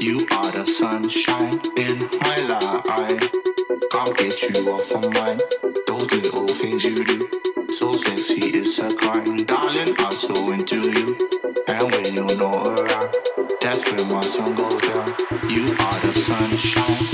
You are the sunshine in my life. I'll get you off of mine. Those little things you do. So sexy, it's a crime. Darling, I'm so into you. And when you're not around, that's when my sun goes down. You are the sunshine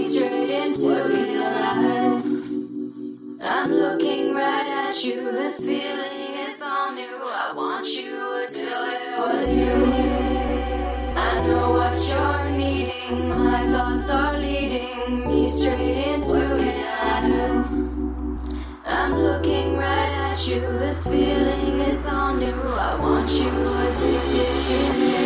straight into your eyes. I'm looking right at you. This feeling is all new. I want you until it was you. I know what you're needing. My thoughts are leading me straight into hell. I'm looking right at you. This feeling is all new. I want you addicted to me.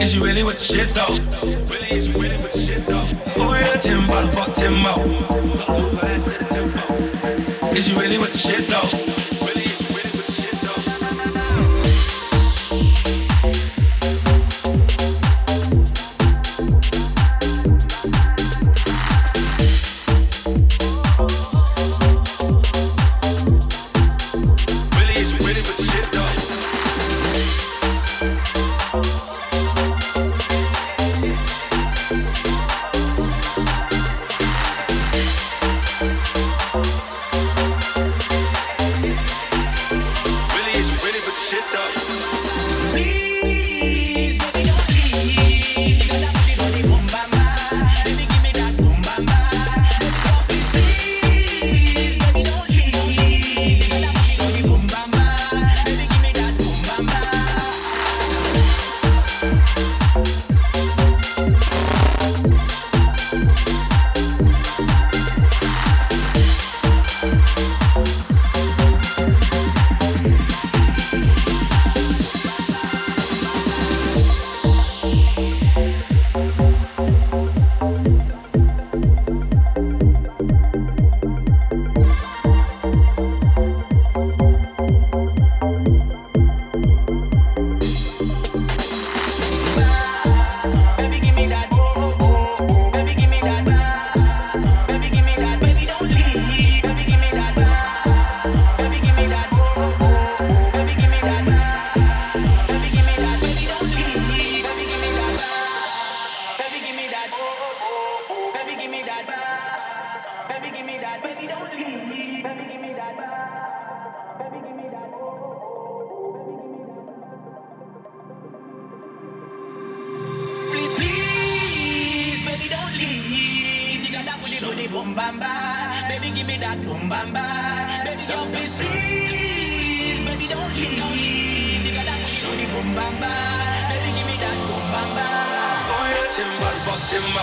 Is you really with the shit though? Really, is really with the shit though? Fuck Is you really with the shit though?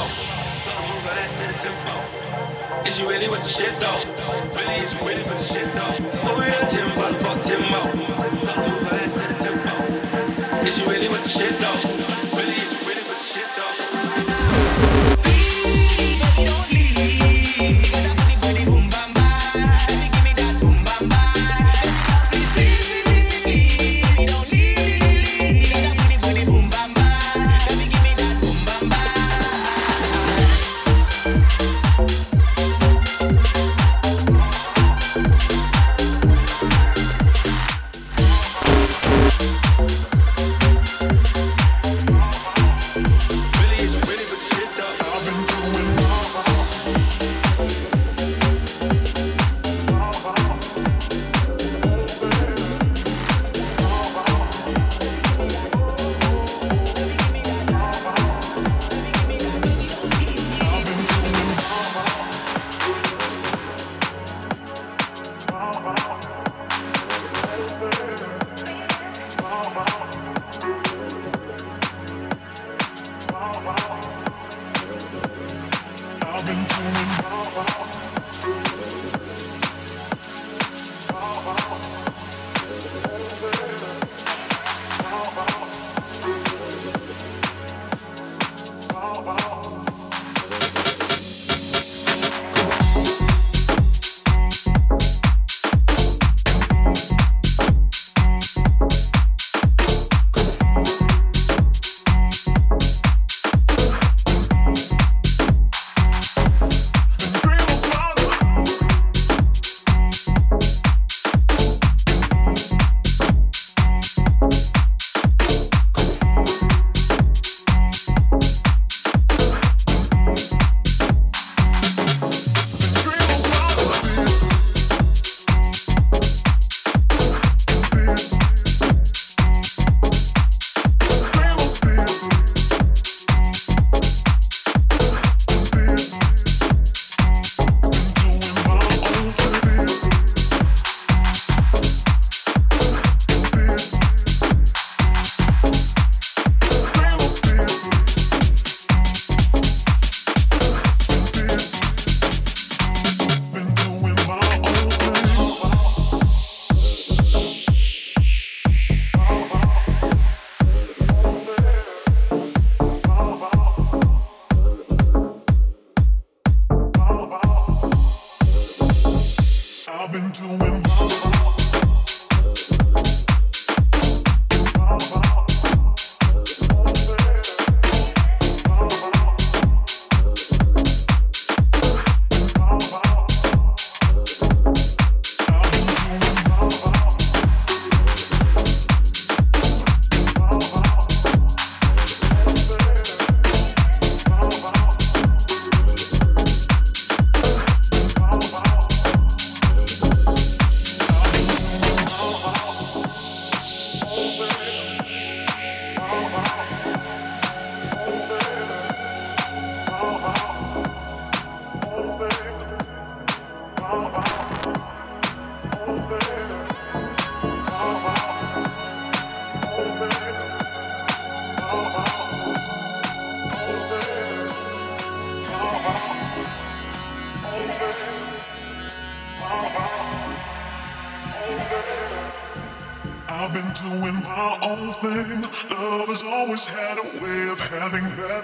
Her ass to the tempo. Is you really with the shit though? Really, is you really with the shit though? Timbo, fuck Timbo. Gonna move ass to the tempo. Is you really with the shit though?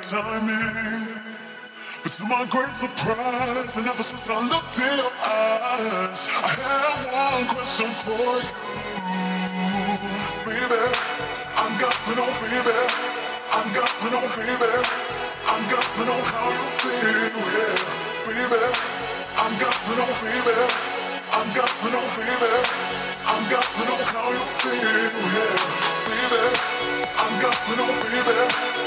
Timing. But to my great surprise, and ever since I looked in your eyes, I have one question for you. Baby, I got to know, baby. I got to know, baby. I got to know how you feel, yeah. Baby, I got to know, baby. I got to know, baby. I got to know how you feel, yeah. Baby, I got to know, baby.